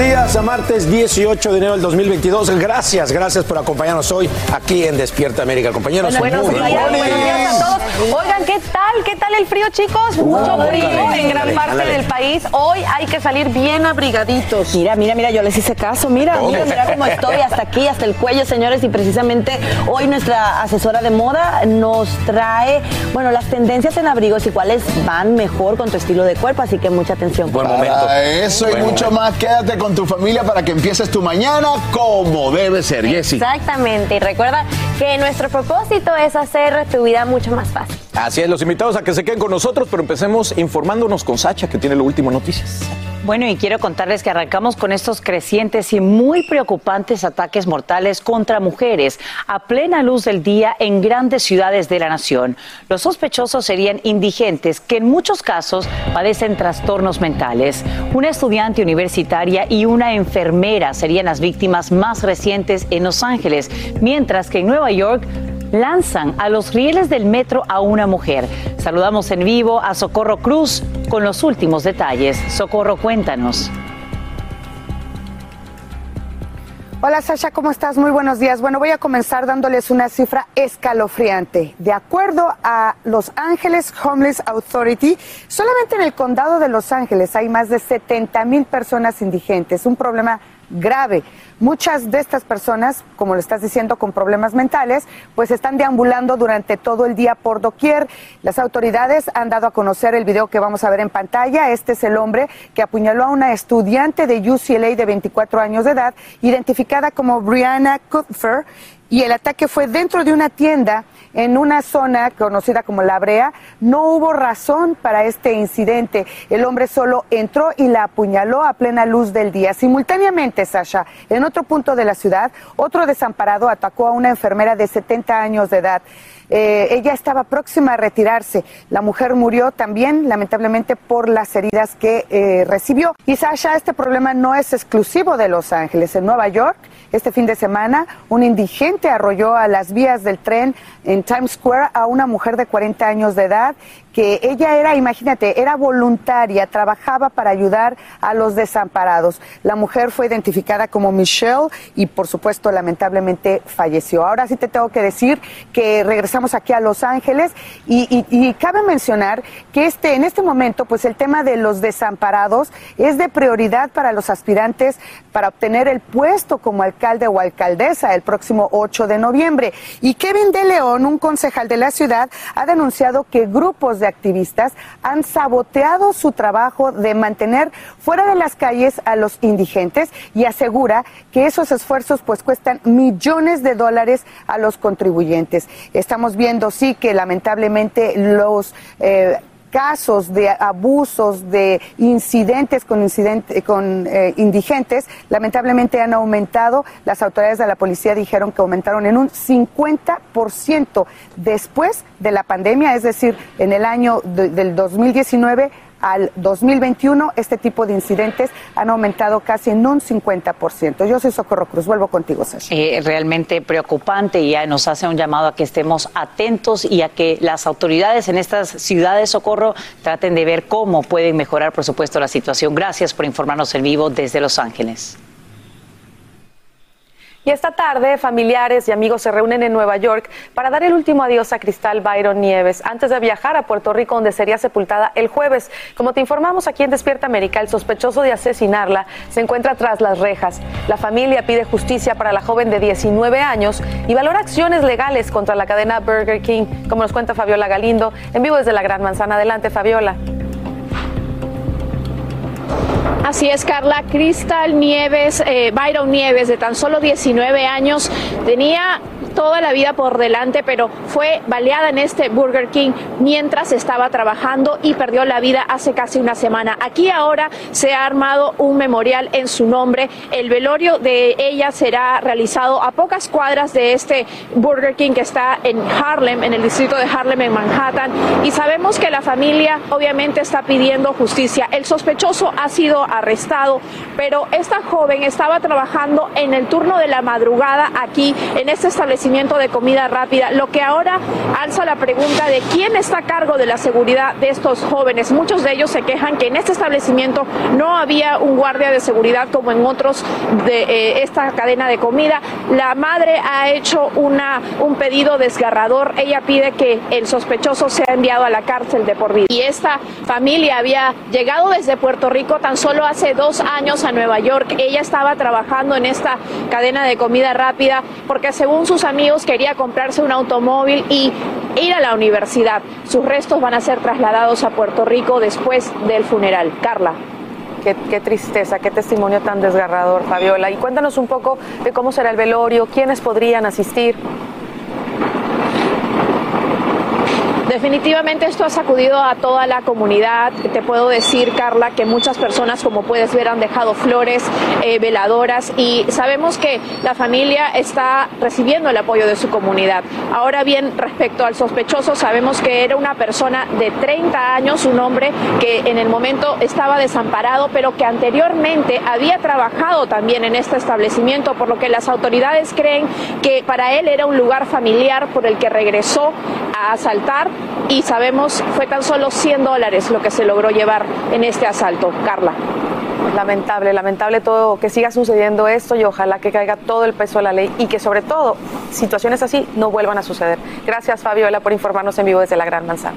Días, a martes 18 de enero del 2022. Gracias, gracias por acompañarnos hoy aquí en Despierta América. Compañeros, Buenos muy días, buenos buenos días a todos. Oigan, ¿qué tal? ¿Qué tal el frío, chicos? Mucho frío en gran parte del país. Hoy hay que salir bien abrigaditos. Mira, mira, mira, yo les hice caso, mira, ¿Cómo? mira, mira cómo estoy hasta aquí, hasta el cuello, señores, y precisamente hoy nuestra asesora de moda nos trae, bueno, las tendencias en abrigos y cuáles van mejor con tu estilo de cuerpo, así que mucha atención. Buen momento. Para eso y Buen mucho momento. más, quédate con tu familia para que empieces tu mañana como debe ser, Jessy. Exactamente, y recuerda que nuestro propósito es hacer tu vida mucho más fácil. Así es, los invitados a que se queden con nosotros, pero empecemos informándonos con Sacha, que tiene lo último noticias. Bueno, y quiero contarles que arrancamos con estos crecientes y muy preocupantes ataques mortales contra mujeres a plena luz del día en grandes ciudades de la nación. Los sospechosos serían indigentes que en muchos casos padecen trastornos mentales. Una estudiante universitaria y una enfermera serían las víctimas más recientes en Los Ángeles, mientras que en Nueva York lanzan a los rieles del metro a una mujer. Saludamos en vivo a Socorro Cruz con los últimos detalles. Socorro, cuéntanos. Hola Sasha, ¿cómo estás? Muy buenos días. Bueno, voy a comenzar dándoles una cifra escalofriante. De acuerdo a Los Ángeles Homeless Authority, solamente en el condado de Los Ángeles hay más de 70 mil personas indigentes, un problema grave. Muchas de estas personas, como lo estás diciendo, con problemas mentales, pues están deambulando durante todo el día por doquier. Las autoridades han dado a conocer el video que vamos a ver en pantalla. Este es el hombre que apuñaló a una estudiante de UCLA de 24 años de edad, identificada como Brianna Kupfer, y el ataque fue dentro de una tienda en una zona conocida como La Brea. No hubo razón para este incidente. El hombre solo entró y la apuñaló a plena luz del día. Simultáneamente, Sasha, en otro punto de la ciudad, otro desamparado atacó a una enfermera de 70 años de edad. Eh, ella estaba próxima a retirarse. La mujer murió también, lamentablemente, por las heridas que eh, recibió. Y Sasha, este problema no es exclusivo de Los Ángeles. En Nueva York, este fin de semana, un indigente arrolló a las vías del tren en Times Square a una mujer de 40 años de edad que ella era, imagínate, era voluntaria, trabajaba para ayudar a los desamparados. La mujer fue identificada como Michelle y por supuesto lamentablemente falleció. Ahora sí te tengo que decir que regresamos aquí a Los Ángeles y, y- cabe mencionar que este, en este momento pues el tema de los desamparados es de prioridad para los aspirantes para obtener el puesto como alcalde alcalde o alcaldesa el próximo 8 de noviembre. Y Kevin de León, un concejal de la ciudad, ha denunciado que grupos de activistas han saboteado su trabajo de mantener fuera de las calles a los indigentes y asegura que esos esfuerzos pues cuestan millones de dólares a los contribuyentes. Estamos viendo sí que lamentablemente los eh, casos de abusos, de incidentes con, con eh, indigentes, lamentablemente han aumentado. Las autoridades de la policía dijeron que aumentaron en un 50% después de la pandemia, es decir, en el año del 2019 al 2021, este tipo de incidentes han aumentado casi en un 50%. Yo soy Socorro Cruz, vuelvo contigo, Sasha. Eh, realmente preocupante y ya nos hace un llamado a que estemos atentos y a que las autoridades en estas ciudades, Socorro, traten de ver cómo pueden mejorar, por supuesto, la situación. Gracias por informarnos en vivo desde Los Ángeles. Y esta tarde, familiares y amigos se reúnen en Nueva York para dar el último adiós a Cristal Byron Nieves antes de viajar a Puerto Rico, donde sería sepultada el jueves. Como te informamos aquí en Despierta América, el sospechoso de asesinarla se encuentra tras las rejas. La familia pide justicia para la joven de 19 años y valora acciones legales contra la cadena Burger King, como nos cuenta Fabiola Galindo, en vivo desde la Gran Manzana. Adelante, Fabiola. Así es, Carla. Cristal Nieves, eh, Byron Nieves, de tan solo 19 años, tenía toda la vida por delante, pero fue baleada en este Burger King mientras estaba trabajando y perdió la vida hace casi una semana. Aquí ahora se ha armado un memorial en su nombre. El velorio de ella será realizado a pocas cuadras de este Burger King que está en Harlem, en el distrito de Harlem, en Manhattan. Y sabemos que la familia obviamente está pidiendo justicia. El sospechoso ha sido arrestado, pero esta joven estaba trabajando en el turno de la madrugada aquí en este establecimiento de comida rápida, lo que ahora alza la pregunta de quién está a cargo de la seguridad de estos jóvenes. Muchos de ellos se quejan que en este establecimiento no había un guardia de seguridad como en otros de eh, esta cadena de comida. La madre ha hecho una, un pedido desgarrador. Ella pide que el sospechoso sea enviado a la cárcel de por vida. Y esta familia había llegado desde Puerto Rico tan solo hace dos años a Nueva York. Ella estaba trabajando en esta cadena de comida rápida porque según sus amigos quería comprarse un automóvil y ir a la universidad. Sus restos van a ser trasladados a Puerto Rico después del funeral. Carla. Qué, qué, tristeza, qué testimonio tan desgarrador, Fabiola. Y cuéntanos un poco de cómo será el velorio, quiénes podrían asistir. Definitivamente esto ha sacudido a toda la comunidad. Te puedo decir, Carla, que muchas personas, como puedes ver, han dejado flores, eh, veladoras y sabemos que la familia está recibiendo el apoyo de su comunidad. Ahora bien, respecto al sospechoso, sabemos que era una persona de 30 años, un hombre que en el momento estaba desamparado, pero que anteriormente había trabajado también en este establecimiento, por lo que las autoridades creen que para él era un lugar familiar por el que regresó asaltar y sabemos fue tan solo 100 dólares lo que se logró llevar en este asalto. Carla. Lamentable, lamentable todo que siga sucediendo esto y ojalá que caiga todo el peso de la ley y que sobre todo situaciones así no vuelvan a suceder. Gracias Fabiola por informarnos en vivo desde la Gran Manzana.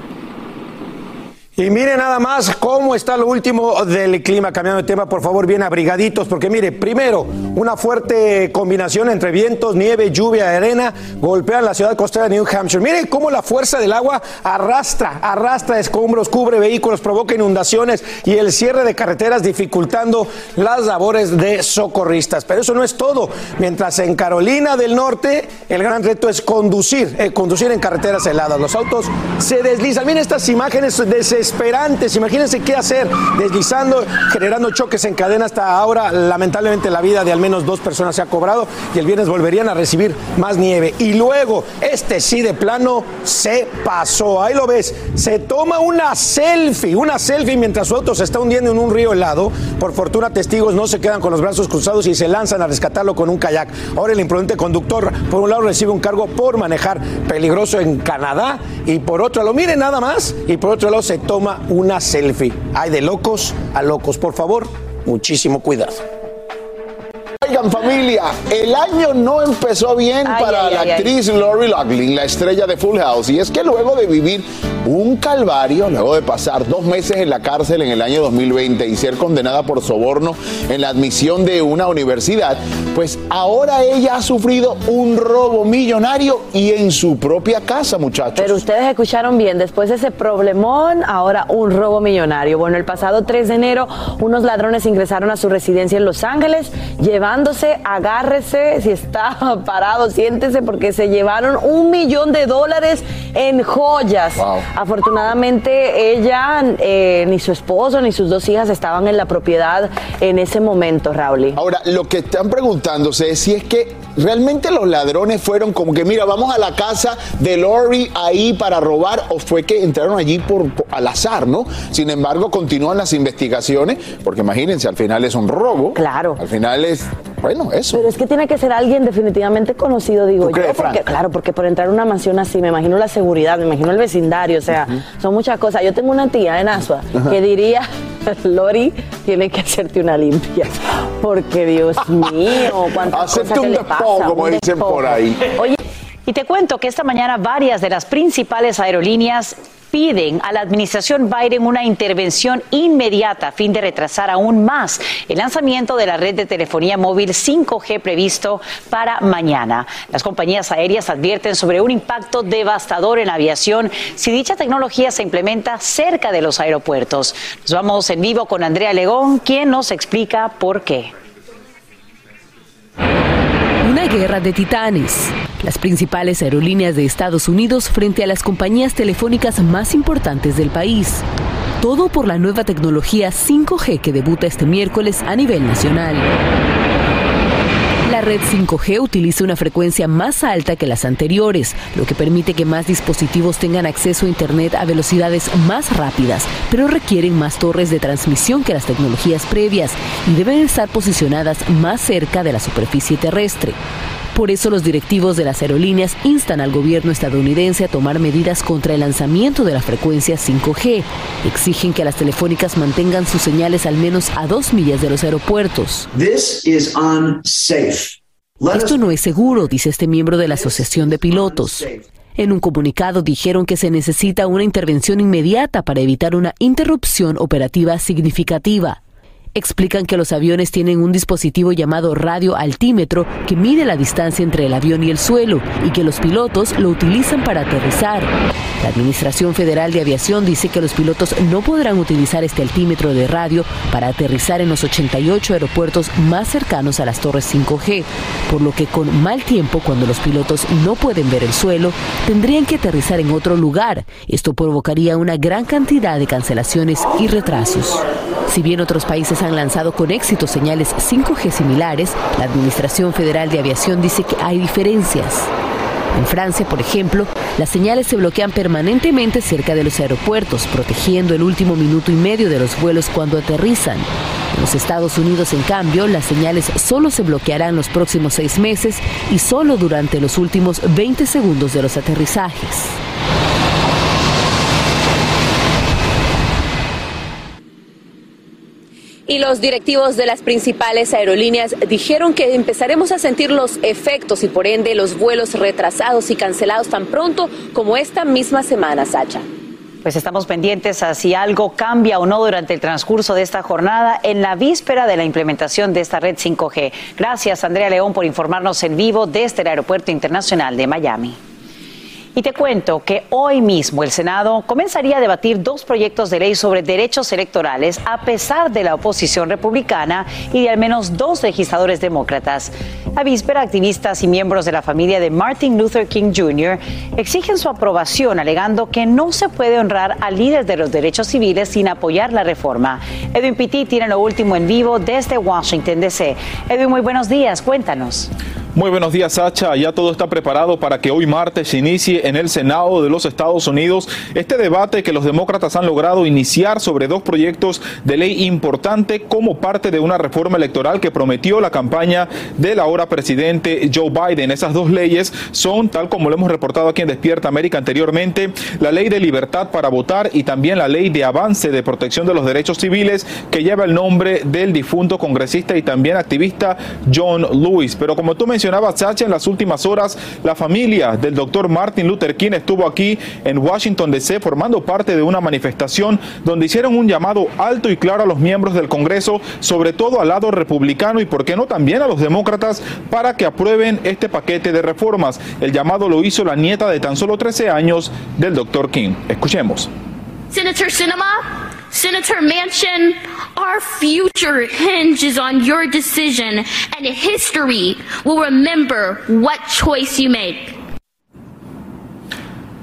Y mire nada más cómo está lo último del clima. Cambiando de tema, por favor, bien abrigaditos, porque mire, primero, una fuerte combinación entre vientos, nieve, lluvia, arena, golpean la ciudad costera de New Hampshire. Mire cómo la fuerza del agua arrastra, arrastra escombros, cubre vehículos, provoca inundaciones y el cierre de carreteras dificultando las labores de socorristas. Pero eso no es todo. Mientras en Carolina del Norte, el gran reto es conducir, eh, conducir en carreteras heladas. Los autos se deslizan. Miren estas imágenes de desesperantes. Imagínense qué hacer, deslizando, generando choques en cadena. Hasta ahora, lamentablemente, la vida de al menos dos personas se ha cobrado y el viernes volverían a recibir más nieve. Y luego, este sí de plano se pasó. Ahí lo ves, se toma una selfie, una selfie mientras su auto se está hundiendo en un río helado. Por fortuna, testigos no se quedan con los brazos cruzados y se lanzan a rescatarlo con un kayak. Ahora el imprudente conductor, por un lado, recibe un cargo por manejar peligroso en Canadá y por otro lado, miren nada más, y por otro lado se toma toma una selfie. Hay de locos a locos. Por favor, muchísimo cuidado. Oigan familia, el año no empezó bien Ay, para ay, la ay, actriz Lori Loughlin, la estrella de Full House, y es que luego de vivir un calvario, luego de pasar dos meses en la cárcel en el año 2020 y ser condenada por soborno en la admisión de una universidad, pues ahora ella ha sufrido un robo millonario y en su propia casa, muchachos. Pero ustedes escucharon bien, después de ese problemón, ahora un robo millonario. Bueno, el pasado 3 de enero, unos ladrones ingresaron a su residencia en Los Ángeles, agárrese, si está parado, siéntese, porque se llevaron un millón de dólares en joyas. Afortunadamente, ella, eh, ni su esposo, ni sus dos hijas estaban en la propiedad en ese momento, Raúl. Ahora, lo que están preguntándose es si es que realmente los ladrones fueron como que, mira, vamos a la casa de Lori ahí para robar, o fue que entraron allí por, por- al azar, ¿no? Sin embargo, continúan las investigaciones, porque imagínense, al final es un robo. Claro. Al final es, bueno, eso. Pero es que tiene que ser alguien definitivamente conocido, digo ¿Tú yo. crees, porque, claro, porque por entrar a una mansión así, me imagino la seguridad, me imagino el vecindario, o sea, son muchas cosas. Yo tengo una tía en Asua que diría, Lori, tiene que hacerte una limpia. Porque, Dios mío, cuántas cosas que un le despojo, pasa, como un dicen por ahí. Oye, y te cuento que esta mañana varias de las principales aerolíneas piden a la administración Biden una intervención inmediata a fin de retrasar aún más el lanzamiento de la red de telefonía móvil 5G previsto para mañana. Las compañías aéreas advierten sobre un impacto devastador en la aviación si dicha tecnología se implementa cerca de los aeropuertos. Nos vamos en vivo con Andrea Legón, quien nos explica por qué. Una guerra de titanes. Las principales aerolíneas de Estados Unidos frente a las compañías telefónicas más importantes del país. Todo por la nueva tecnología 5G que debuta este miércoles a nivel nacional. La red 5G utiliza una frecuencia más alta que las anteriores, lo que permite que más dispositivos tengan acceso a Internet a velocidades más rápidas, pero requieren más torres de transmisión que las tecnologías previas y deben estar posicionadas más cerca de la superficie terrestre. Por eso los directivos de las aerolíneas instan al gobierno estadounidense a tomar medidas contra el lanzamiento de la frecuencia 5G. Exigen que las telefónicas mantengan sus señales al menos a dos millas de los aeropuertos. This is unsafe. Esto no es seguro, dice este miembro de la Asociación de Pilotos. En un comunicado dijeron que se necesita una intervención inmediata para evitar una interrupción operativa significativa. Explican que los aviones tienen un dispositivo llamado radio altímetro que mide la distancia entre el avión y el suelo y que los pilotos lo utilizan para aterrizar. La Administración Federal de Aviación dice que los pilotos no podrán utilizar este altímetro de radio para aterrizar en los 88 aeropuertos más cercanos a las torres 5G, por lo que con mal tiempo, cuando los pilotos no pueden ver el suelo, tendrían que aterrizar en otro lugar. Esto provocaría una gran cantidad de cancelaciones y retrasos. Si bien otros países han lanzado con éxito señales 5G similares, la Administración Federal de Aviación dice que hay diferencias. En Francia, por ejemplo, las señales se bloquean permanentemente cerca de los aeropuertos, protegiendo el último minuto y medio de los vuelos cuando aterrizan. En los Estados Unidos, en cambio, las señales solo se bloquearán los próximos seis meses y solo durante los últimos 20 segundos de los aterrizajes. Y los directivos de las principales aerolíneas dijeron que empezaremos a sentir los efectos y por ende los vuelos retrasados y cancelados tan pronto como esta misma semana, Sacha. Pues estamos pendientes a si algo cambia o no durante el transcurso de esta jornada en la víspera de la implementación de esta red 5G. Gracias, Andrea León, por informarnos en vivo desde el Aeropuerto Internacional de Miami. Y te cuento que hoy mismo el Senado comenzaría a debatir dos proyectos de ley sobre derechos electorales a pesar de la oposición republicana y de al menos dos legisladores demócratas. A víspera, activistas y miembros de la familia de Martin Luther King Jr. exigen su aprobación alegando que no se puede honrar al líder de los derechos civiles sin apoyar la reforma. Edwin Pitti tiene lo último en vivo desde Washington, D.C. Edwin, muy buenos días, cuéntanos. Muy buenos días, Sacha. Ya todo está preparado para que hoy martes se inicie en el Senado de los Estados Unidos este debate que los demócratas han logrado iniciar sobre dos proyectos de ley importante como parte de una reforma electoral que prometió la campaña del ahora presidente Joe Biden. Esas dos leyes son, tal como lo hemos reportado aquí en Despierta América anteriormente, la ley de libertad para votar y también la ley de avance de protección de los derechos civiles que lleva el nombre del difunto congresista y también activista John Lewis. Pero como tú mencionaste, Sacha, en las últimas horas la familia del doctor Martin Luther King estuvo aquí en Washington DC formando parte de una manifestación donde hicieron un llamado alto y claro a los miembros del Congreso, sobre todo al lado republicano y por qué no también a los demócratas para que aprueben este paquete de reformas. El llamado lo hizo la nieta de tan solo 13 años del doctor King. Escuchemos. Senator Manchin, our future hinges on your decision, and history will remember what choice you make.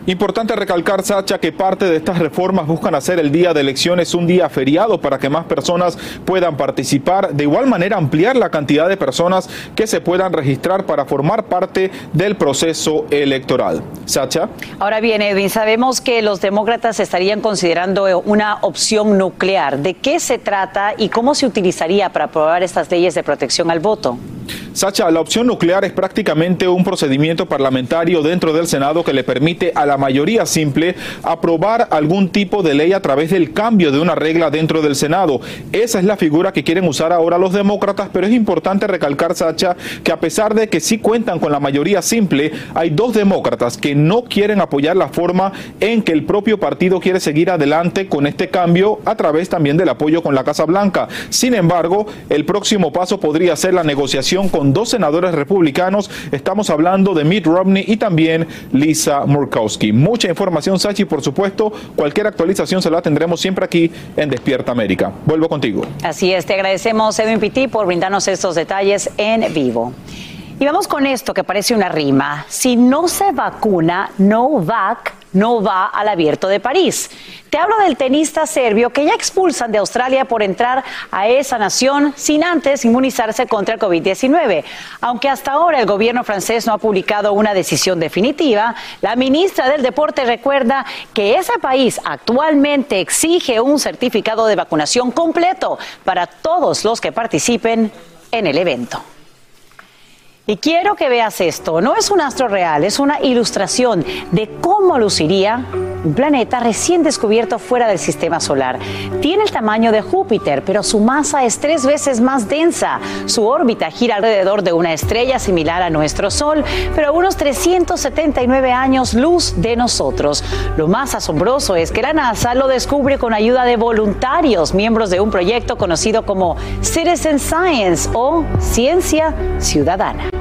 Importante recalcar, Sacha, que parte de estas reformas buscan hacer el día de elecciones un día feriado para que más personas puedan participar. De igual manera, ampliar la cantidad de personas que se puedan registrar para formar parte del proceso electoral. Sacha. Ahora bien, Edwin, sabemos que los demócratas estarían considerando una opción nuclear. ¿De qué se trata y cómo se utilizaría para aprobar estas leyes de protección al voto? Sacha, la opción nuclear es prácticamente un procedimiento parlamentario dentro del Senado que le permite a la mayoría simple aprobar algún tipo de ley a través del cambio de una regla dentro del Senado. Esa es la figura que quieren usar ahora los demócratas, pero es importante recalcar, Sacha, que a pesar de que sí cuentan con la mayoría simple, hay dos demócratas que no quieren apoyar la forma en que el propio partido quiere seguir adelante con este cambio a través también del apoyo con la Casa Blanca. Sin embargo, el próximo paso podría ser la negociación con dos senadores republicanos. Estamos hablando de Mitt Romney y también Lisa Murkowski. Mucha información, Sachi, por supuesto. Cualquier actualización se la tendremos siempre aquí en Despierta América. Vuelvo contigo. Así es, te agradecemos, Edwin Pitti, por brindarnos estos detalles en vivo. Y vamos con esto que parece una rima. Si no se vacuna, no vac no va al abierto de París. Te hablo del tenista serbio que ya expulsan de Australia por entrar a esa nación sin antes inmunizarse contra el COVID-19. Aunque hasta ahora el gobierno francés no ha publicado una decisión definitiva, la ministra del Deporte recuerda que ese país actualmente exige un certificado de vacunación completo para todos los que participen en el evento. Y quiero que veas esto, no es un astro real, es una ilustración de cómo luciría un planeta recién descubierto fuera del sistema solar. Tiene el tamaño de Júpiter, pero su masa es tres veces más densa. Su órbita gira alrededor de una estrella similar a nuestro Sol, pero a unos 379 años luz de nosotros. Lo más asombroso es que la NASA lo descubre con ayuda de voluntarios, miembros de un proyecto conocido como Citizen Science o Ciencia Ciudadana.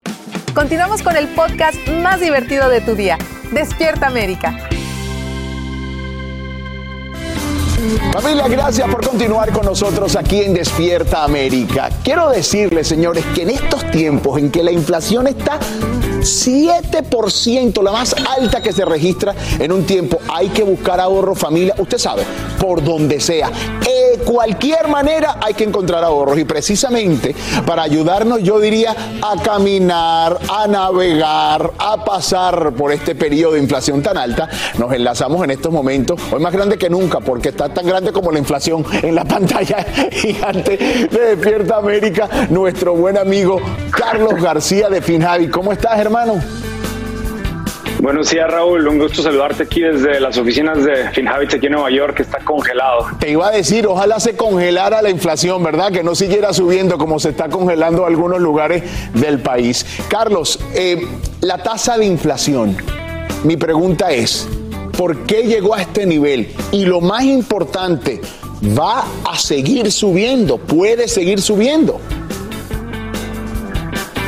Continuamos con el podcast más divertido de tu día, Despierta América. Familia, gracias por continuar con nosotros aquí en Despierta América. Quiero decirles, señores, que en estos tiempos en que la inflación está 7%, la más alta que se registra en un tiempo. Hay que buscar ahorro, familia, usted sabe, por donde sea. De cualquier manera hay que encontrar ahorros y precisamente para ayudarnos yo diría a caminar, a navegar, a pasar por este periodo de inflación tan alta, nos enlazamos en estos momentos, hoy más grande que nunca porque está tan grande como la inflación en la pantalla gigante de Despierta América, nuestro buen amigo Carlos García de Finjavi. ¿Cómo estás, hermano? Buenos días, Raúl. Un gusto saludarte aquí desde las oficinas de FinHabits aquí en Nueva York, que está congelado. Te iba a decir, ojalá se congelara la inflación, ¿verdad? Que no siguiera subiendo como se está congelando algunos lugares del país. Carlos, eh, la tasa de inflación, mi pregunta es, ¿por qué llegó a este nivel? Y lo más importante, ¿va a seguir subiendo? ¿Puede seguir subiendo?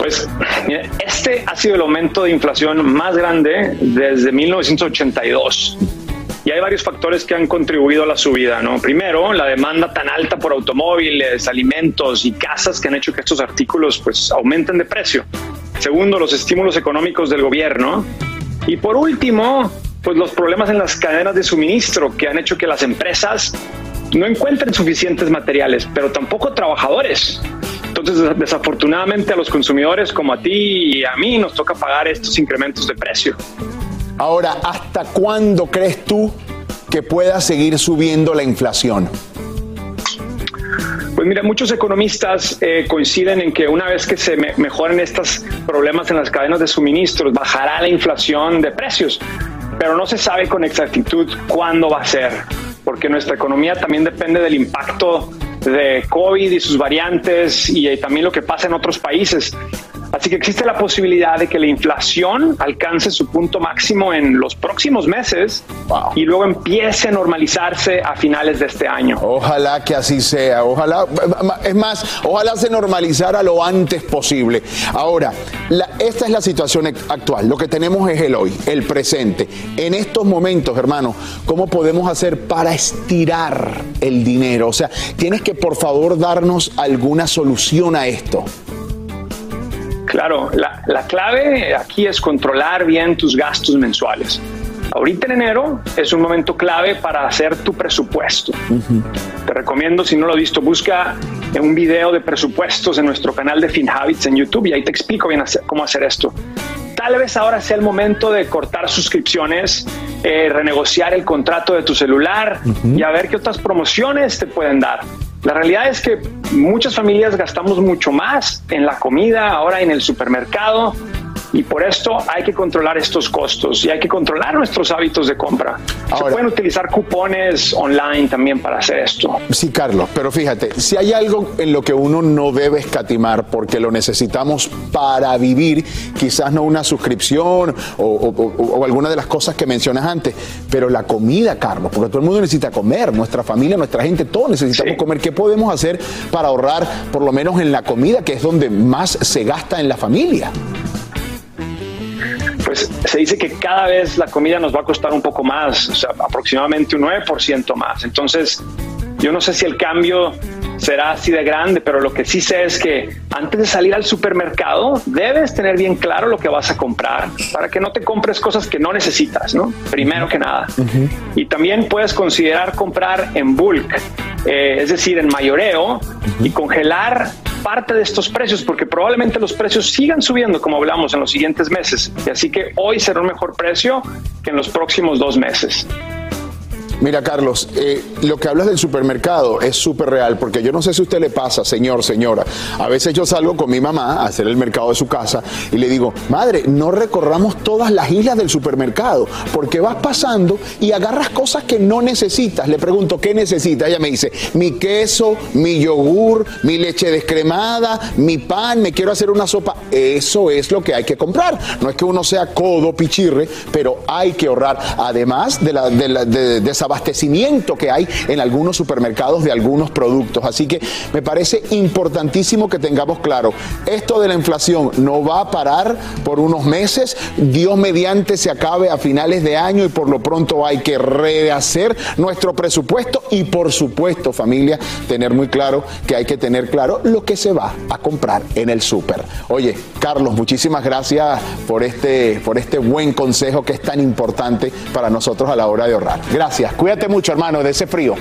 Pues este ha sido el aumento de inflación más grande desde 1982. Y hay varios factores que han contribuido a la subida, ¿no? Primero, la demanda tan alta por automóviles, alimentos y casas que han hecho que estos artículos pues aumenten de precio. Segundo, los estímulos económicos del gobierno. Y por último, pues los problemas en las cadenas de suministro que han hecho que las empresas no encuentren suficientes materiales, pero tampoco trabajadores. Entonces, desafortunadamente a los consumidores como a ti y a mí nos toca pagar estos incrementos de precio. Ahora, ¿hasta cuándo crees tú que pueda seguir subiendo la inflación? Pues mira, muchos economistas eh, coinciden en que una vez que se mejoren estos problemas en las cadenas de suministros, bajará la inflación de precios, pero no se sabe con exactitud cuándo va a ser, porque nuestra economía también depende del impacto de COVID y sus variantes y eh, también lo que pasa en otros países. Así que existe la posibilidad de que la inflación alcance su punto máximo en los próximos meses y luego empiece a normalizarse a finales de este año. Ojalá que así sea, ojalá, es más, ojalá se normalizara lo antes posible. Ahora, esta es la situación actual, lo que tenemos es el hoy, el presente. En estos momentos, hermano, ¿cómo podemos hacer para estirar el dinero? O sea, tienes que por favor darnos alguna solución a esto. Claro, la, clave aquí es controlar bien tus gastos mensuales. Ahorita en enero es un momento clave para hacer tu presupuesto. Te recomiendo, si no lo has visto, busca un video de presupuestos en nuestro canal de FinHabits en YouTube y ahí te explico bien cómo hacer esto. Tal vez ahora sea el momento de cortar suscripciones, eh, renegociar el contrato de tu celular y a ver qué otras promociones te pueden dar. La realidad es que muchas familias gastamos mucho más en la comida, ahora en el supermercado, y por esto hay que controlar estos costos y hay que controlar nuestros hábitos de compra. Se pueden utilizar cupones online también para hacer esto. Sí, Carlos, pero fíjate, si hay algo en lo que uno no debe escatimar porque lo necesitamos para vivir, quizás no una suscripción o, alguna de las cosas que mencionas antes, pero la comida, Carlos, porque todo el mundo necesita comer, nuestra familia, nuestra gente, todos necesitamos comer. ¿Qué podemos hacer para ahorrar por lo menos en la comida, que es donde más se gasta en la familia? Pues se dice que cada vez la comida nos va a costar un poco más, o sea, aproximadamente un 9% más. Entonces, yo no sé si el cambio será así de grande, pero lo que sí sé es que antes de salir al supermercado debes tener bien claro lo que vas a comprar para que no te compres cosas que no necesitas, ¿no? Primero que nada. Y también puedes considerar comprar en bulk, eh, es decir, en mayoreo y congelar parte de estos precios porque probablemente los precios sigan subiendo como hablamos en los siguientes meses. Y así que hoy será un mejor precio que en los próximos dos meses. Mira, Carlos, eh, lo que hablas del supermercado es súper real, porque yo no sé si a usted le pasa, señor, señora. A veces yo salgo con mi mamá a hacer el mercado de su casa y le digo, madre, no recorramos todas las islas del supermercado, porque vas pasando y agarras cosas que no necesitas. Le pregunto, ¿qué necesita? Ella me dice, mi queso, mi yogur, mi leche descremada, mi pan, me quiero hacer una sopa. Eso es lo que hay que comprar. No es que uno sea codo, pichirre, pero hay que ahorrar. Además de, la, de esa desabastecimiento que hay en algunos supermercados de algunos productos. Así que me parece importantísimo que tengamos claro, esto de la inflación no va a parar por unos meses, Dios mediante se acabe a finales de año y por lo pronto hay que rehacer nuestro presupuesto y por supuesto familia, tener muy claro que hay que tener claro lo que se va a comprar en el súper. Oye, Carlos, muchísimas gracias por este, por este buen consejo que es tan importante para nosotros a la hora de ahorrar. Gracias, cuídate mucho hermano de ese frío.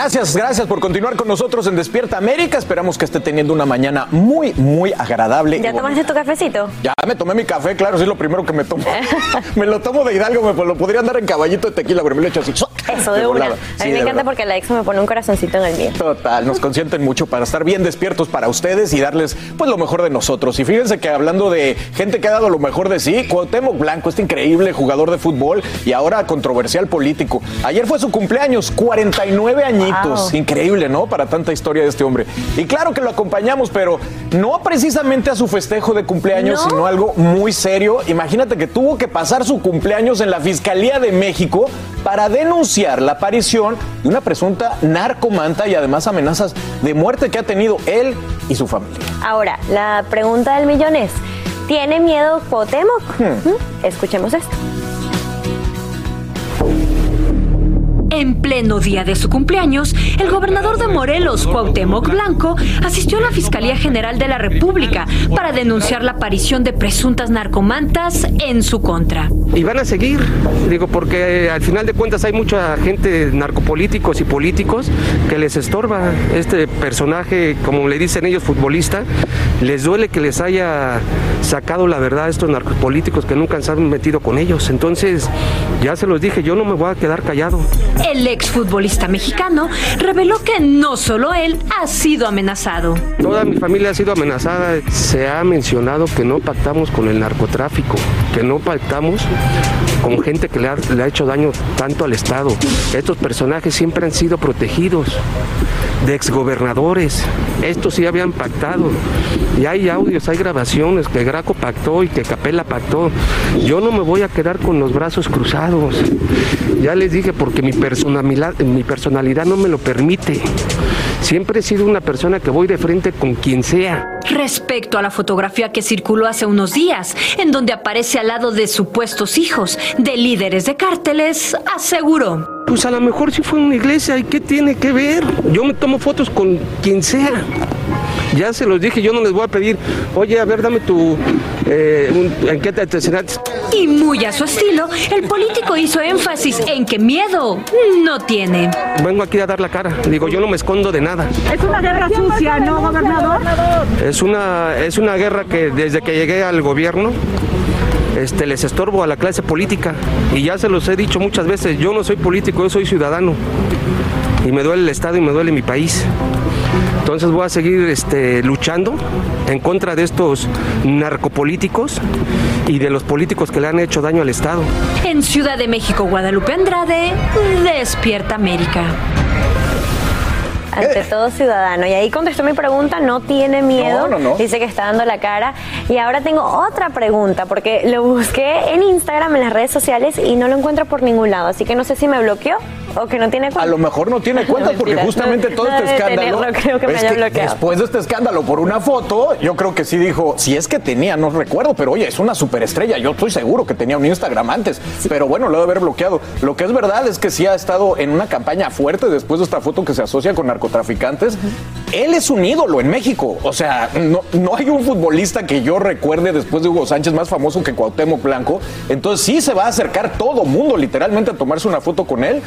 Gracias, gracias por continuar con nosotros en Despierta América. Esperamos que esté teniendo una mañana muy, muy agradable. ¿Ya tomaste tu cafecito? Ya me tomé mi café, claro, sí es lo primero que me tomo. me lo tomo de Hidalgo, me lo podría andar en caballito de tequila, pero me lo echo así. Eso de, una. a mí me encanta porque la ex me pone un corazoncito en el mío. Total, nos consienten mucho para estar bien despiertos para ustedes y darles pues lo mejor de nosotros. Y fíjense que hablando de gente que ha dado lo mejor de sí, Cuauhtémoc Blanco, este increíble jugador de fútbol y ahora controversial político. Ayer fue su cumpleaños, 49 años Increíble, ¿no? Para tanta historia de este hombre. Y claro que lo acompañamos, pero no precisamente a su festejo de cumpleaños, sino algo muy serio. Imagínate que tuvo que pasar su cumpleaños en la Fiscalía de México para denunciar la aparición de una presunta narcomanta y además amenazas de muerte que ha tenido él y su familia. Ahora, la pregunta del millón es, ¿tiene miedo Cuauhtémoc? Hmm. ¿Mm? Escuchemos esto. En pleno día de su cumpleaños, el gobernador de Morelos, Cuauhtémoc Blanco, asistió a la Fiscalía General de la República para denunciar la aparición de presuntas narcomantas en su contra. Y van a seguir, digo, porque al final de cuentas hay mucha gente, narcopolíticos y políticos, que les estorba este personaje, como le dicen ellos, futbolista, les duele que les haya sacado la verdad a estos narcopolíticos que nunca se han metido con ellos. Entonces, ya se los dije, yo no me voy a quedar callado. El exfutbolista mexicano reveló que no solo él ha sido amenazado. Toda mi familia ha sido amenazada. Se ha mencionado que no pactamos con el narcotráfico, que no pactamos con gente que le ha, le ha hecho daño tanto al Estado. Estos personajes siempre han sido protegidos de exgobernadores. Estos sí habían pactado. Y hay audios, hay grabaciones que Graco pactó y que Capela pactó. Yo no me voy a quedar con los brazos cruzados. Ya les dije porque mi personalidad, mi personalidad no me lo permite. Siempre he sido una persona que voy de frente con quien sea. Respecto a la fotografía que circuló hace unos días, en donde aparece al lado de supuestos hijos de líderes de cárteles, aseguró. Pues a lo mejor sí fue una iglesia y qué tiene que ver. Yo me tomo fotos con quien sea. Ya se los dije, yo no les voy a pedir, oye, a ver, dame tu eh, en qué te Y muy a su estilo, el político hizo énfasis en que miedo no tiene. Vengo aquí a dar la cara. Digo, yo no me escondo de nada. Es una guerra sucia, ¿no, gobernador? Es una, es una guerra que desde que llegué al gobierno este, les estorbo a la clase política. Y ya se los he dicho muchas veces, yo no soy político, yo soy ciudadano. Y me duele el Estado y me duele mi país. Entonces voy a seguir este, luchando en contra de estos narcopolíticos y de los políticos que le han hecho daño al Estado. En Ciudad de México, Guadalupe Andrade, Despierta América. Ante todo ciudadano. Y ahí contestó mi pregunta, no tiene miedo. Dice que está dando la cara. Y ahora tengo otra pregunta, porque lo busqué en Instagram, en las redes sociales, y no lo encuentro por ningún lado. Así que no sé si me bloqueó o que no tiene cuenta. A lo mejor no tiene cuenta porque justamente todo este escándalo. creo que me haya bloqueado. Después de este escándalo por una foto, yo creo que sí dijo, si es que tenía, no recuerdo, pero oye, es una superestrella. Yo estoy seguro que tenía un Instagram antes, pero bueno, lo debe haber bloqueado. Lo que es verdad es que sí ha estado en una campaña fuerte después de esta foto que se asocia con narcotraficantes. Él es un ídolo en México. O sea, no, no hay un futbolista que yo recuerde después de Hugo Sánchez más famoso que Cuauhtémoc Blanco. Entonces sí se va a acercar todo mundo literalmente a tomarse una foto con él.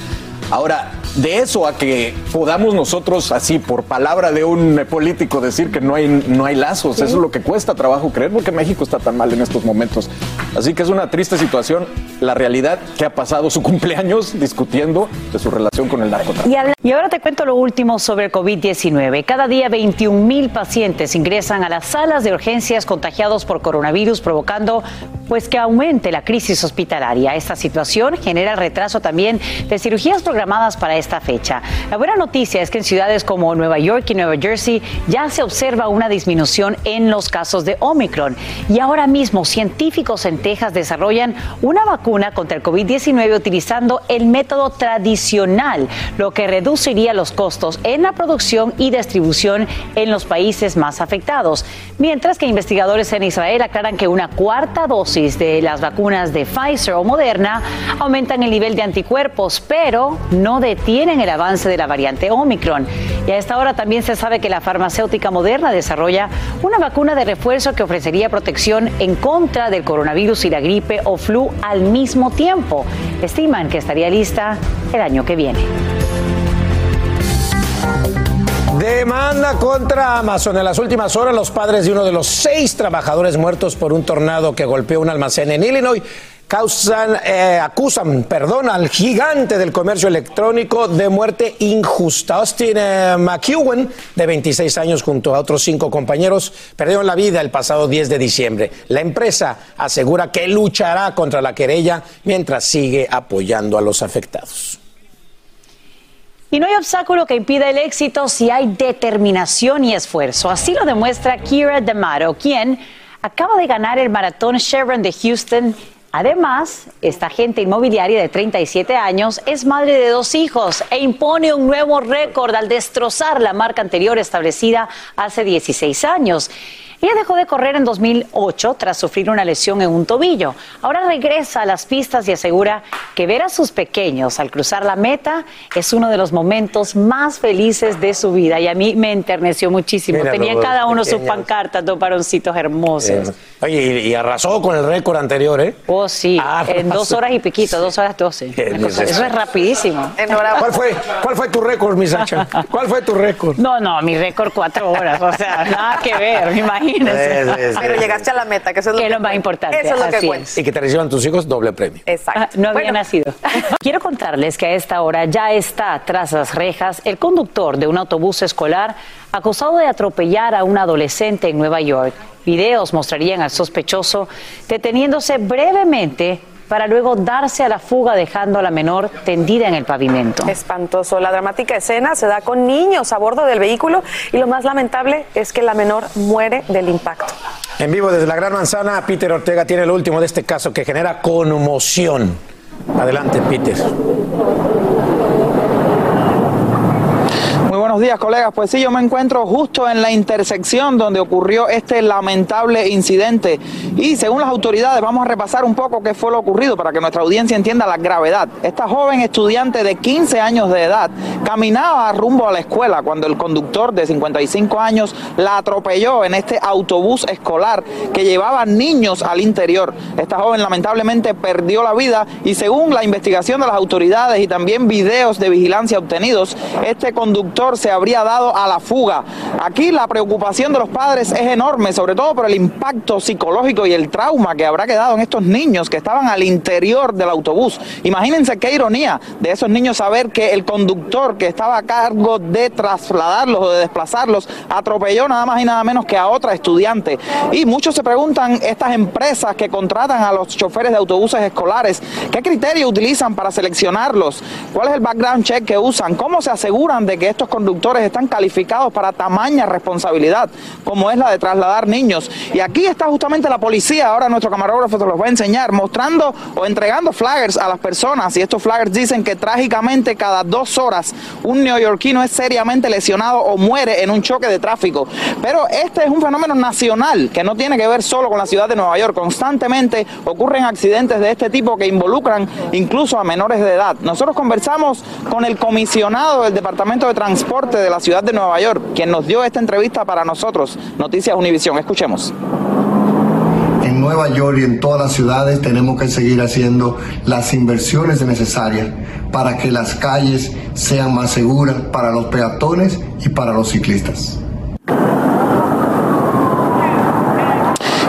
Ahora, de eso a que podamos nosotros, así por palabra de un político, decir que no hay, no hay lazos, eso es lo que cuesta trabajo creer, porque México está tan mal en estos momentos. Así que es una triste situación, la realidad que ha pasado su cumpleaños discutiendo de su relación con el narcotráfico. Y, ahora te cuento lo último sobre el COVID-19. Cada día 21 mil pacientes ingresan a las salas de urgencias contagiados por coronavirus, provocando pues que aumente la crisis hospitalaria. Esta situación genera retraso también de cirugías programadas para esta fecha. La buena noticia es que en ciudades como Nueva York y Nueva Jersey ya se observa una disminución en los casos de Omicron. Y ahora mismo científicos en Texas desarrollan una vacuna contra el COVID-19 utilizando el método tradicional, lo que reduciría los costos en la producción y distribución en los países más afectados. Mientras que investigadores en Israel aclaran que una cuarta dosis de las vacunas de Pfizer o Moderna aumentan el nivel de anticuerpos, pero no detienen el avance de la variante Omicron. Y a esta hora también se sabe que la farmacéutica Moderna desarrolla una vacuna de refuerzo que ofrecería protección en contra del coronavirus y la gripe o flu al mismo tiempo. Estiman que estaría lista el año que viene. Demanda contra Amazon. En las últimas horas, los padres de uno de los seis trabajadores muertos por un tornado que golpeó un almacén en Illinois eh, acusan, perdón, al gigante del comercio electrónico de muerte injusta. Austin eh, McEwen, de 26 años, junto a otros cinco compañeros, perdieron la vida el pasado 10 de diciembre. La empresa asegura que luchará contra la querella mientras sigue apoyando a los afectados. Y no hay obstáculo que impida el éxito si hay determinación y esfuerzo. Así lo demuestra Kira D'Amato, quien acaba de ganar el maratón Chevron de Houston Además, esta agente inmobiliaria de 37 años es madre de dos hijos e impone un nuevo récord al destrozar la marca anterior establecida hace 16 años. Ella dejó de correr en 2008 tras sufrir una lesión en un tobillo. Ahora regresa a las pistas y asegura que ver a sus pequeños al cruzar la meta es uno de los momentos más felices de su vida. Y a mí me enterneció muchísimo. Mira, Tenían los cada uno sus pancartas, dos varoncitos hermosos. Eh, Oye, y, y arrasó con el récord anterior, ¿eh? Oh, sí, en dos horas y piquito, dos horas doce. Cosa-. Eso es rapidísimo. ¿Cuál fue, ¿Cuál fue tu récord, mi Sacha? ¿Cuál fue tu récord? No, no, mi récord cuatro horas, o sea, nada que ver, imagínense. Pero llegaste a la meta, que eso es lo, Que es lo más importante, Eso es lo así que cuenta. Y que te reciban tus hijos doble premio. Exacto. Ah, no había nacido. Quiero contarles que a esta hora ya está tras las rejas el conductor de un autobús escolar acusado de atropellar a un adolescente en Nueva York. Videos mostrarían al sospechoso deteniéndose brevemente para luego darse a la fuga dejando a la menor tendida en el pavimento. Espantoso. La dramática escena se da con niños a bordo del vehículo y lo más lamentable es que la menor muere del impacto. En vivo desde la Gran Manzana, Peter Ortega tiene el último de este caso que genera conmoción. Adelante, Peter. Muy buenos días, colegas. Pues sí, yo me encuentro justo en la intersección donde ocurrió este lamentable incidente. Y según las autoridades, vamos a repasar un poco qué fue lo ocurrido para que nuestra audiencia entienda la gravedad. Esta joven estudiante de 15 años de edad caminaba rumbo a la escuela cuando el conductor de 55 años la atropelló en este autobús escolar que llevaba niños al interior. Esta joven lamentablemente perdió la vida y según la investigación de las autoridades y también videos de vigilancia obtenidos, este conductor se habría dado a la fuga. Aquí la preocupación de los padres es enorme, sobre todo por el impacto psicológico y el trauma que habrá quedado en estos niños que estaban al interior del autobús. Imagínense qué ironía de esos niños saber que el conductor que estaba a cargo de trasladarlos o de desplazarlos atropelló nada más y nada menos que a otra estudiante. Y muchos se preguntan, estas empresas que contratan a los choferes de autobuses escolares, ¿qué criterio utilizan para seleccionarlos? ¿Cuál es el background check que usan? ¿Cómo se aseguran de que estos conductores están calificados para tamaña responsabilidad como es la de trasladar niños? Y aquí está justamente la policía, ahora nuestro camarógrafo se los va a enseñar, mostrando o entregando flaggers a las personas. Y estos flaggers dicen que trágicamente cada dos horas un neoyorquino es seriamente lesionado o muere en un choque de tráfico. Pero este es un fenómeno nacional que no tiene que ver solo con la ciudad de Nueva York. Constantemente ocurren accidentes de este tipo que involucran incluso a menores de edad. Nosotros conversamos con el comisionado del Departamento de Transporte de la ciudad de Nueva York, quien nos dio esta entrevista para nosotros. Noticias Univisión. Escuchemos. En Nueva York y en todas las ciudades tenemos que seguir haciendo las inversiones necesarias para que las calles sean más seguras para los peatones y para los ciclistas.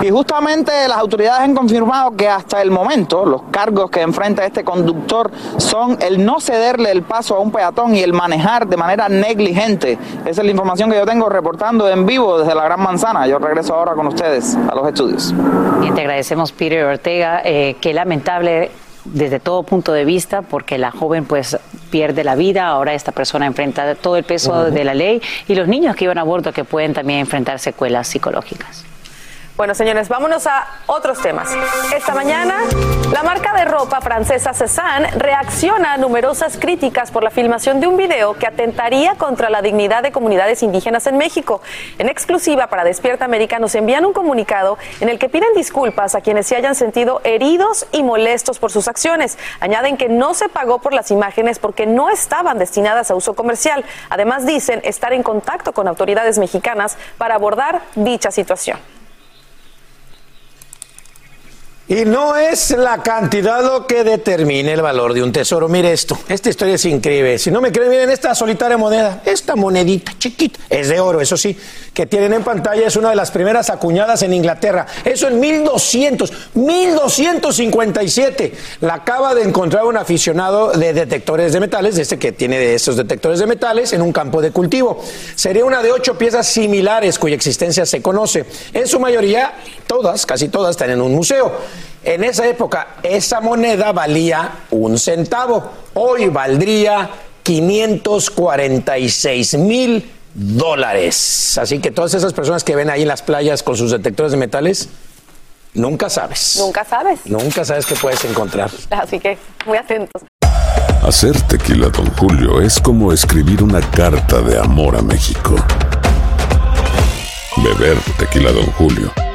Y justamente las autoridades han confirmado que hasta el momento los cargos que enfrenta este conductor son el no cederle el paso a un peatón y el manejar de manera negligente. Esa es la información que yo tengo reportando en vivo desde la Gran Manzana. Yo regreso ahora con ustedes a los estudios. Bien, te agradecemos, Peter Ortega. Eh, qué lamentable desde todo punto de vista, porque la joven pues pierde la vida, ahora esta persona enfrenta todo el peso de la ley y los niños que iban a bordo que pueden también enfrentar secuelas psicológicas. Bueno, señores, vámonos a otros temas. Esta mañana, la marca de ropa francesa Cézanne reacciona a numerosas críticas por la filmación de un video que atentaría contra la dignidad de comunidades indígenas en México. En exclusiva para Despierta América nos envían un comunicado en el que piden disculpas a quienes se hayan sentido heridos y molestos por sus acciones. Añaden que no se pagó por las imágenes porque no estaban destinadas a uso comercial. Además dicen estar en contacto con autoridades mexicanas para abordar dicha situación. Y no es la cantidad lo que determine el valor de un tesoro. Mire esto, esta historia es increíble. Si no me creen, miren esta solitaria moneda, esta monedita chiquita, es de oro, eso sí, que tienen en pantalla, es una de las primeras acuñadas en Inglaterra. Eso en 1200, 1257. La acaba de encontrar un aficionado de detectores de metales, este que tiene de estos detectores de metales, en un campo de cultivo. Sería una de ocho piezas similares cuya existencia se conoce. En su mayoría, todas, casi todas, están en un museo. En esa época, esa moneda valía un centavo. Hoy valdría 546 mil dólares. Así que todas esas personas que ven ahí en las playas con sus detectores de metales, nunca sabes. Nunca sabes. Nunca sabes qué puedes encontrar. Así que muy atentos. Hacer tequila, don Julio, es como escribir una carta de amor a México. Beber tequila, don Julio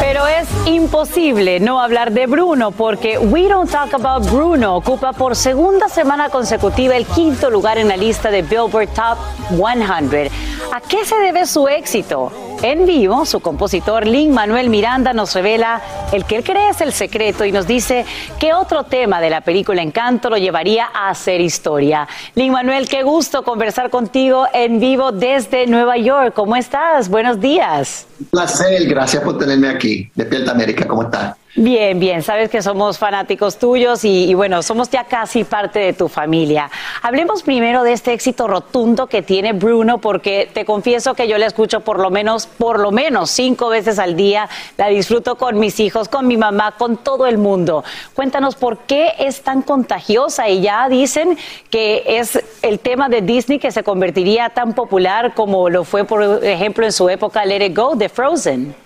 Pero es imposible no hablar de Bruno porque We Don't Talk About Bruno ocupa por segunda semana consecutiva el quinto lugar en la lista de Billboard Top 100. ¿A qué se debe su éxito? En vivo, su compositor Lin Manuel Miranda nos revela el que él cree es el secreto y nos dice qué otro tema de la película Encanto lo llevaría a hacer historia. Lin Manuel, qué gusto conversar contigo en vivo desde Nueva York. ¿Cómo estás? Buenos días. Un placer, gracias por tenerme aquí. Despierta América, ¿cómo estás? Bien, bien, sabes que somos fanáticos tuyos y, y, bueno, somos ya casi parte de tu familia. Hablemos primero de este éxito rotundo que tiene Bruno, porque te confieso que yo la escucho por lo menos, por lo menos cinco veces al día, la disfruto con mis hijos, con mi mamá, con todo el mundo. Cuéntanos por qué es tan contagiosa y ya dicen que es el tema de Disney que se convertiría tan popular como lo fue, por ejemplo, en su época Let It Go de Frozen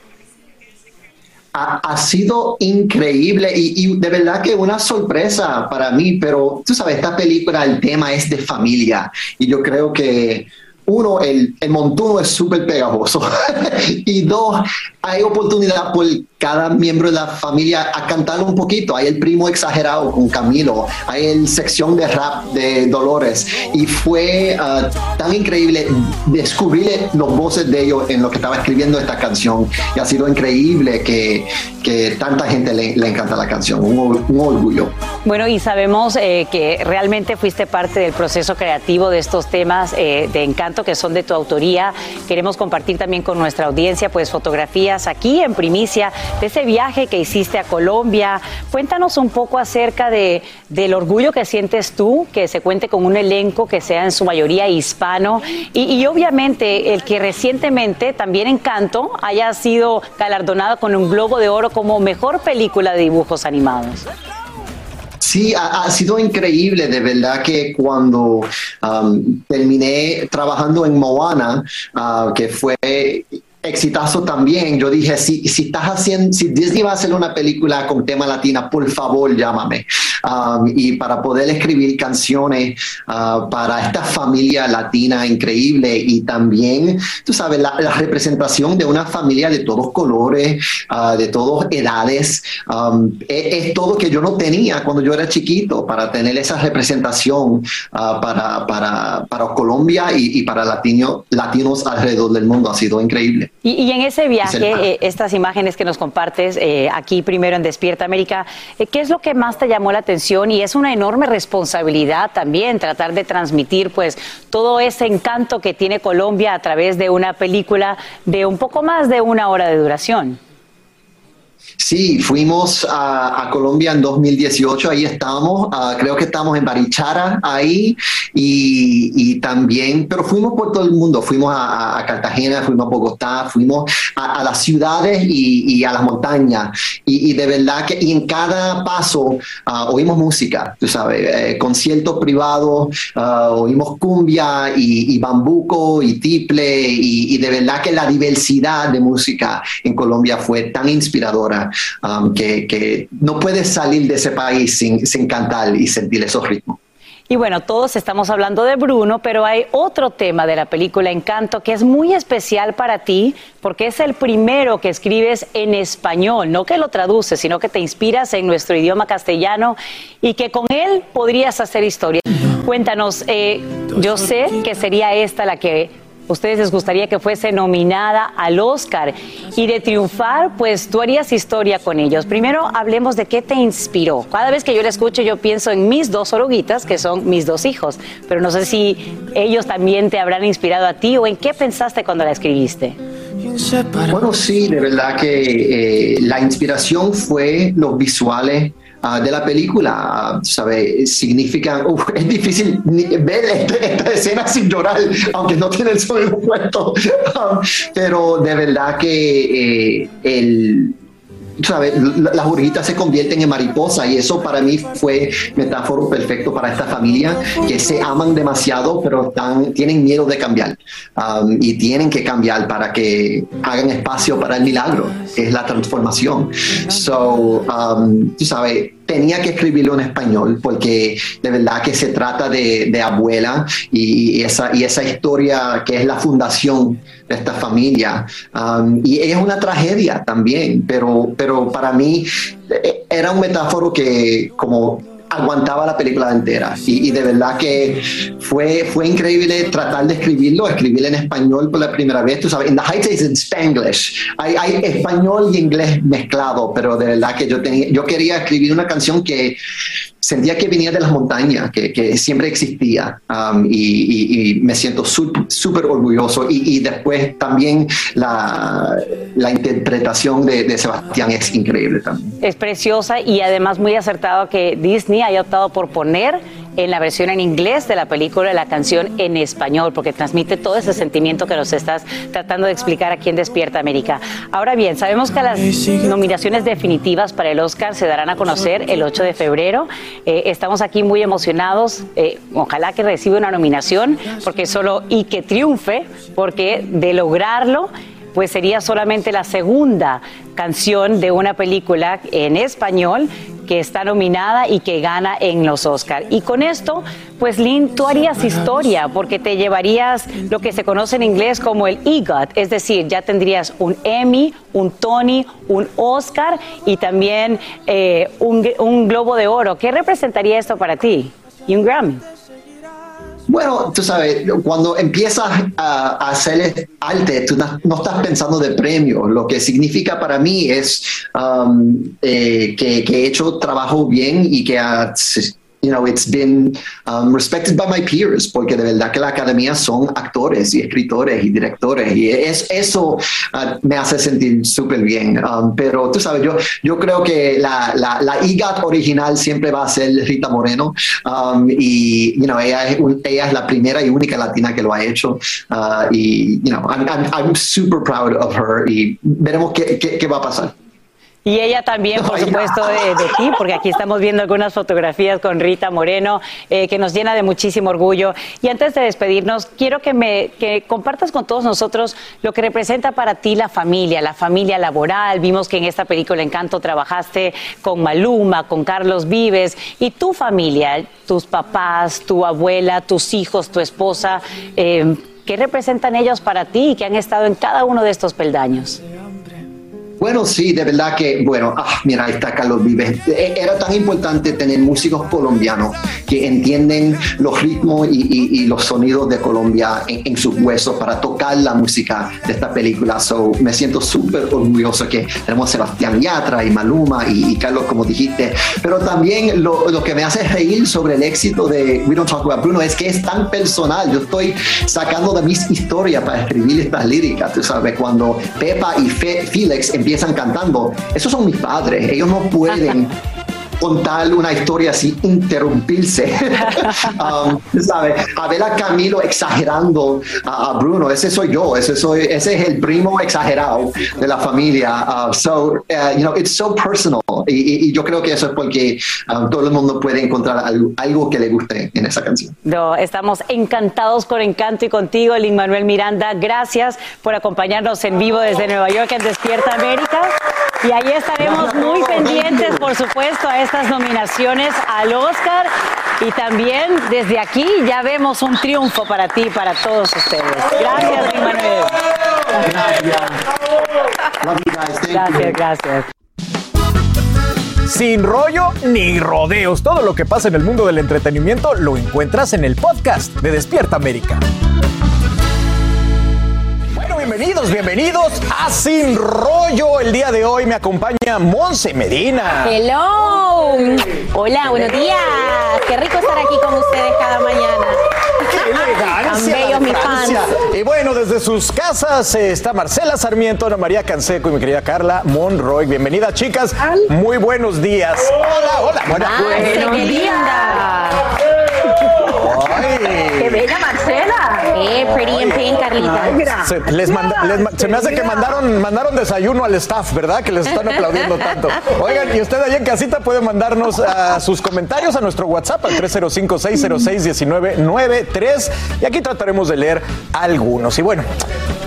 ha, sido increíble y, de verdad que una sorpresa para mí, pero tú sabes, esta película, el tema es de familia y yo creo que uno, el, el montuno es súper pegajoso y dos, hay oportunidad por cada miembro de la familia a cantar un poquito. Hay el primo exagerado con Camilo, hay el sección de rap de Dolores y fue uh, tan increíble descubrir los voces de ellos en lo que estaba escribiendo esta canción y ha sido increíble que, que tanta gente le, le, encanta la canción, un, un orgullo. Bueno, y sabemos eh, que realmente fuiste parte del proceso creativo de estos temas eh, de encanto que son de tu autoría. Queremos compartir también con nuestra audiencia pues fotografías aquí en primicia de ese viaje que hiciste a Colombia. Cuéntanos un poco acerca de, del orgullo que sientes tú, que se cuente con un elenco que sea en su mayoría hispano y, obviamente el que recientemente también Encanto haya sido galardonado con un Globo de Oro como mejor película de dibujos animados. Sí, ha, sido increíble, de verdad que cuando terminé trabajando en Moana, uh, que fue exitazo también. Yo dije, si, si estás haciendo, si Disney va a hacer una película con tema latina, por favor llámame. Um, y para poder escribir canciones uh, para esta familia latina increíble y también, tú sabes, la, representación de una familia de todos colores, uh, de todas edades, um, es, todo que yo no tenía cuando yo era chiquito para tener esa representación uh, para, para, para Colombia y, y para latino, latinos alrededor del mundo. Ha sido increíble. Y, en ese viaje, eh, estas imágenes que nos compartes eh, aquí primero en Despierta América, eh, ¿qué es lo que más te llamó la atención? Y es una enorme responsabilidad también tratar de transmitir pues todo ese encanto que tiene Colombia a través de una película de un poco más de una hora de duración. Sí, fuimos a, Colombia en 2018, ahí estamos, ah, creo que estamos en Barichara ahí y, también, pero fuimos por todo el mundo, fuimos a, Cartagena, fuimos a Bogotá, fuimos a, las ciudades y, a las montañas. Y, de verdad que y en cada paso ah, oímos música, tú sabes, eh, conciertos privados, ah, oímos cumbia y, bambuco y tiple y de verdad que la diversidad de música en Colombia fue tan inspiradora Um, que, no puedes salir de ese país sin, sin cantar y sentir esos ritmos. Y bueno, todos estamos hablando de Bruno, pero hay otro tema de la película Encanto que es muy especial para ti porque es el primero que escribes en español, no que lo traduces, sino que te inspiras en nuestro idioma castellano y que con él podrías hacer historia. Cuéntanos, eh, yo sé que sería esta la que ustedes les gustaría que fuese nominada al Oscar y de triunfar, pues tú harías historia con ellos. Primero hablemos de qué te inspiró. Cada vez que yo la escucho yo pienso en mis dos oruguitas, que son mis dos hijos, pero no sé si ellos también te habrán inspirado a ti o en qué pensaste cuando la escribiste. Bueno, sí, de verdad que eh, la inspiración fue los visuales Ah, de la película, ¿sabe? Significa, es difícil ver esta, escena sin llorar, aunque no tiene el sonido puesto, pero de verdad que eh, el ¿sabes? las burguitas se convierten en mariposa y eso para mí fue metáforo perfecto para esta familia que se aman demasiado pero están, tienen miedo de cambiar um, y tienen que cambiar para que hagan espacio para el milagro, que es la transformación. So, um, tú sabes, tenía que escribirlo en español porque de verdad que se trata de, abuela y, esa, y esa historia que es la fundación de esta familia. Um, y es una tragedia también, pero, pero para mí eh, era un metáforo que como aguantaba la película entera. Y, de verdad que fue, fue increíble tratar de escribirlo, escribirlo en español por la primera vez. Tú sabes, in the Heights is in Spanglish. Hay, hay, español y inglés mezclado, pero de verdad que yo, tenía, yo quería escribir una canción que sentía que venía de las montañas, que, siempre existía um, y, me siento súper orgulloso y, después también la, la interpretación de, de, Sebastián es increíble también. Es preciosa y además muy acertado que Disney haya optado por poner en la versión en inglés de la película la canción en español, porque transmite todo ese sentimiento que nos estás tratando de explicar aquí en Despierta América. Ahora bien, sabemos que las nominaciones definitivas para el Oscar se darán a conocer el 8 de febrero. Eh, estamos aquí muy emocionados. Eh, ojalá que reciba una nominación, porque solo y que triunfe, porque de lograrlo pues sería solamente la segunda canción de una película en español que está nominada y que gana en los Oscars. Y con esto, pues Lynn, tú harías historia porque te llevarías lo que se conoce en inglés como el EGOT, es decir, ya tendrías un Emmy, un Tony, un Oscar y también eh, un, un Globo de Oro. ¿Qué representaría esto para ti? Y un Grammy. Bueno, tú sabes, cuando empiezas a, hacer arte, tú no, estás pensando de premio. Lo que significa para mí es um, eh, que, que, he hecho trabajo bien y que ha, you know, it's been um, respected by my peers, porque de verdad que la academia son actores y escritores y directores, y es, eso uh, me hace sentir súper bien. Um, pero tú sabes, yo, yo creo que la, la, la IGAT original siempre va a ser Rita Moreno, um, y you know, ella, es, ella es la primera y única latina que lo ha hecho, uh, y you know, I'm, I'm, I'm, super proud of her, y veremos qué, qué, qué va a pasar. Y ella también, por supuesto, de, ti, porque aquí estamos viendo algunas fotografías con Rita Moreno, eh, que nos llena de muchísimo orgullo. Y antes de despedirnos, quiero que me que compartas con todos nosotros lo que representa para ti la familia, la familia laboral. Vimos que en esta película Encanto trabajaste con Maluma, con Carlos Vives, y tu familia, tus papás, tu abuela, tus hijos, tu esposa. Eh, ¿Qué representan ellos para ti y que han estado en cada uno de estos peldaños? Bueno, sí, de verdad que, bueno, ah, mira, ahí está Carlos Vives. E, era tan importante tener músicos colombianos que entienden los ritmos y, los sonidos de Colombia en, sus huesos para tocar la música de esta película. So, me siento súper orgulloso que tenemos a Sebastián Yatra y Maluma y, Carlos, como dijiste. Pero también lo, lo, que me hace reír sobre el éxito de We Don't Talk About Bruno es que es tan personal. Yo estoy sacando de mis historias para escribir estas líricas. Tú sabes, cuando Pepa y Fe, Felix empiezan cantando, esos son mis padres, ellos no pueden contar una historia así, interrumpirse. um, A ver a Camilo exagerando a, Bruno, ese soy yo, ese, soy, ese es el primo exagerado de la familia. Uh, so, uh, you know, it's so personal. Y, yo creo que eso es porque um, todo el mundo puede encontrar algo, que le guste en esa canción. No, estamos encantados con Encanto y contigo, Lin Manuel Miranda. Gracias por acompañarnos en vivo desde Nueva York en Despierta América. Y ahí estaremos muy pendientes, por supuesto, a estas nominaciones al Oscar. Y también desde aquí ya vemos un triunfo para ti y para todos ustedes. Gracias, Manuel. Gracias, gracias. Sin rollo ni rodeos, todo lo que pasa en el mundo del entretenimiento lo encuentras en el podcast de Despierta América bienvenidos, bienvenidos a Sin Rollo. El día de hoy me acompaña Monse Medina. Hello. Hola, buenos días. Qué rico estar aquí con ustedes cada mañana. Qué elegancia. mis fans. Y bueno, desde sus casas está Marcela Sarmiento, Ana María Canseco y mi querida Carla Monroy. Bienvenida, chicas. Muy buenos días. Hola, hola. Buenos días. ¡Qué bella Marcela! ¡Eh, pretty and pink, Carlita! Se, les se me hace que mandaron, mandaron desayuno al staff, ¿verdad? Que les están aplaudiendo tanto. Oigan, y usted ahí en casita puede mandarnos uh, sus comentarios a nuestro WhatsApp al 305-606-1993 y aquí trataremos de leer algunos. Y bueno,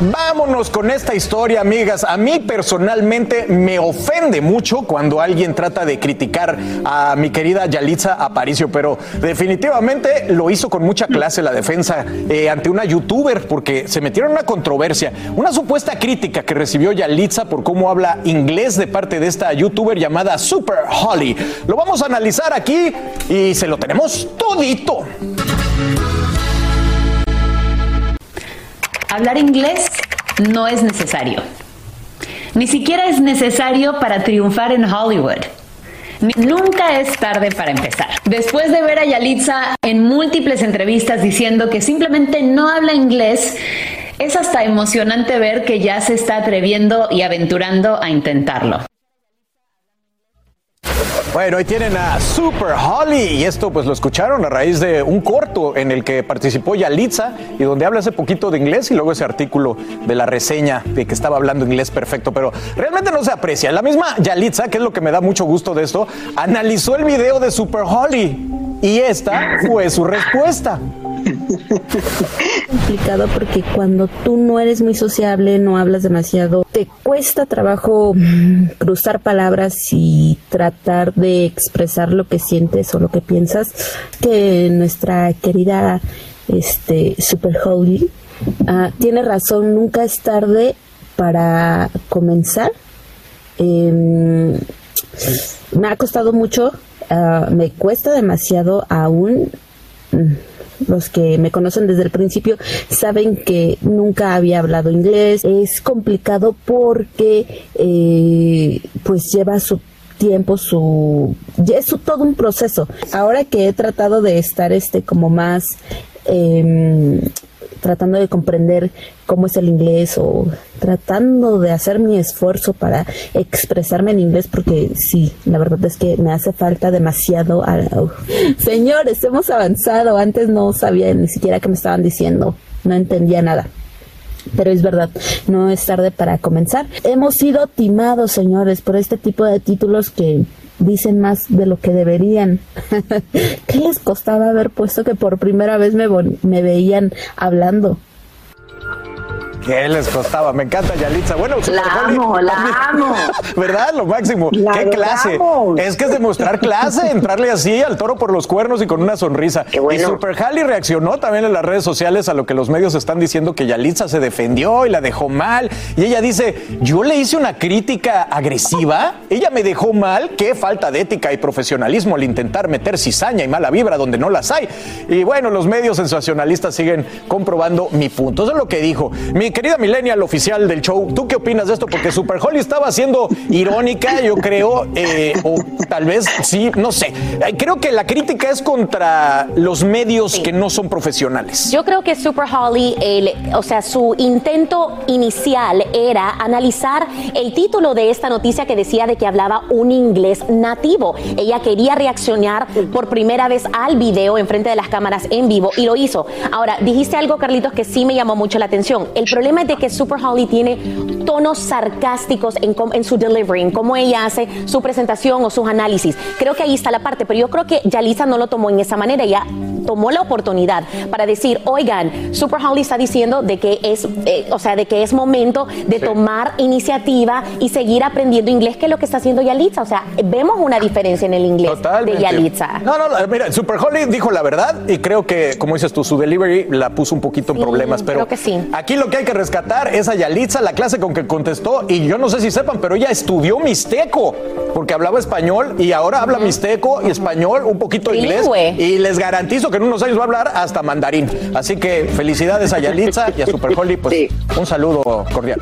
vámonos con esta historia, amigas. A mí personalmente me ofende mucho cuando alguien trata de criticar a mi querida Yalitza Aparicio, pero definitivamente lo hizo con mucha clase la defensa eh, ante una youtuber porque se metieron en una controversia, una supuesta crítica que recibió Yalitza por cómo habla inglés de parte de esta youtuber llamada Super Holly. Lo vamos a analizar aquí y se lo tenemos todito. Hablar inglés no es necesario. Ni siquiera es necesario para triunfar en Hollywood. Nunca es tarde para empezar. Después de ver a Yalitza en múltiples entrevistas diciendo que simplemente no habla inglés, es hasta emocionante ver que ya se está atreviendo y aventurando a intentarlo. Bueno, ahí tienen a Super Holly y esto pues lo escucharon a raíz de un corto en el que participó Yalitza y donde habla ese poquito de inglés y luego ese artículo de la reseña de que estaba hablando inglés perfecto, pero realmente no se aprecia. La misma Yalitza, que es lo que me da mucho gusto de esto, analizó el video de Super Holly y esta fue su respuesta complicado porque cuando tú no eres muy sociable, no hablas demasiado, te cuesta trabajo mm, cruzar palabras y tratar de expresar lo que sientes o lo que piensas. Que nuestra querida este Super Holy ah, tiene razón, nunca es tarde para comenzar. Em, me ha costado mucho, ah, me cuesta demasiado aún mm, los que me conocen desde el principio saben que nunca había hablado inglés. Es complicado porque eh, pues lleva su tiempo, su es todo un proceso. Ahora que he tratado de estar este como más eh, tratando de comprender cómo es el inglés o tratando de hacer mi esfuerzo para expresarme en inglés porque sí, la verdad es que me hace falta demasiado. Señores, hemos avanzado. Antes no sabía ni siquiera qué me estaban diciendo. No entendía nada. Pero es verdad, no es tarde para comenzar. Hemos sido timados, señores, por este tipo de títulos que dicen más de lo que deberían. ¿Qué les costaba haber puesto que por primera vez me, me veían hablando? ¿Qué les costaba? Me encanta Yalitza. Bueno, la amo, la amo. ¿Verdad? Lo máximo. ¿Qué clase? Es que es demostrar clase, entrarle así al toro por los cuernos y con una sonrisa. Y Super Halley reaccionó también en las redes sociales a lo que los medios están diciendo que Yalitza se defendió y la dejó mal. Y ella dice, yo le hice una crítica agresiva, ella me dejó mal, qué falta de ética y profesionalismo al intentar meter cizaña y mala vibra donde no las hay. Y bueno, los medios sensacionalistas siguen comprobando mi punto. Eso es lo que dijo. Mi querida Millennial oficial del show, ¿tú qué opinas de esto? Porque Super Holly estaba siendo irónica, yo creo, eh, o tal vez sí, no sé. Eh, creo que la crítica es contra los medios que no son profesionales. Yo creo que Super Holly, o sea, su intento inicial era analizar el título de esta noticia que decía de que hablaba un inglés nativo. Ella quería reaccionar por primera vez al video en frente de las cámaras en vivo y lo hizo. Ahora, dijiste algo, Carlitos, que sí me llamó mucho la atención. El problema problema es de que Super Holly tiene tonos sarcásticos en, en, su delivery, en cómo ella hace su presentación o sus análisis. Creo que ahí está la parte, pero yo creo que Yalisa no lo tomó en esa manera. Ella tomó la oportunidad para decir, oigan, Super Holly está diciendo de que es, eh, o sea, de que es momento de tomar iniciativa y seguir aprendiendo inglés, que es lo que está haciendo Yalitza. O sea, vemos una diferencia en el inglés de Yalitza. No, no, mira, Super Holly dijo la verdad y creo que, como dices tú, su delivery la puso un poquito en problemas, pero creo que sí. aquí lo que hay que rescatar es a Yalitza, la clase con que contestó, y yo no sé si sepan, pero ella estudió mixteco, porque hablaba español y ahora habla mixteco y español, un poquito inglés, y les garantizo que en unos años va a hablar hasta mandarín. Así que felicidades a Yalitza y a Super Holly, pues un saludo cordial.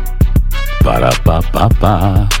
Para pa pa pa.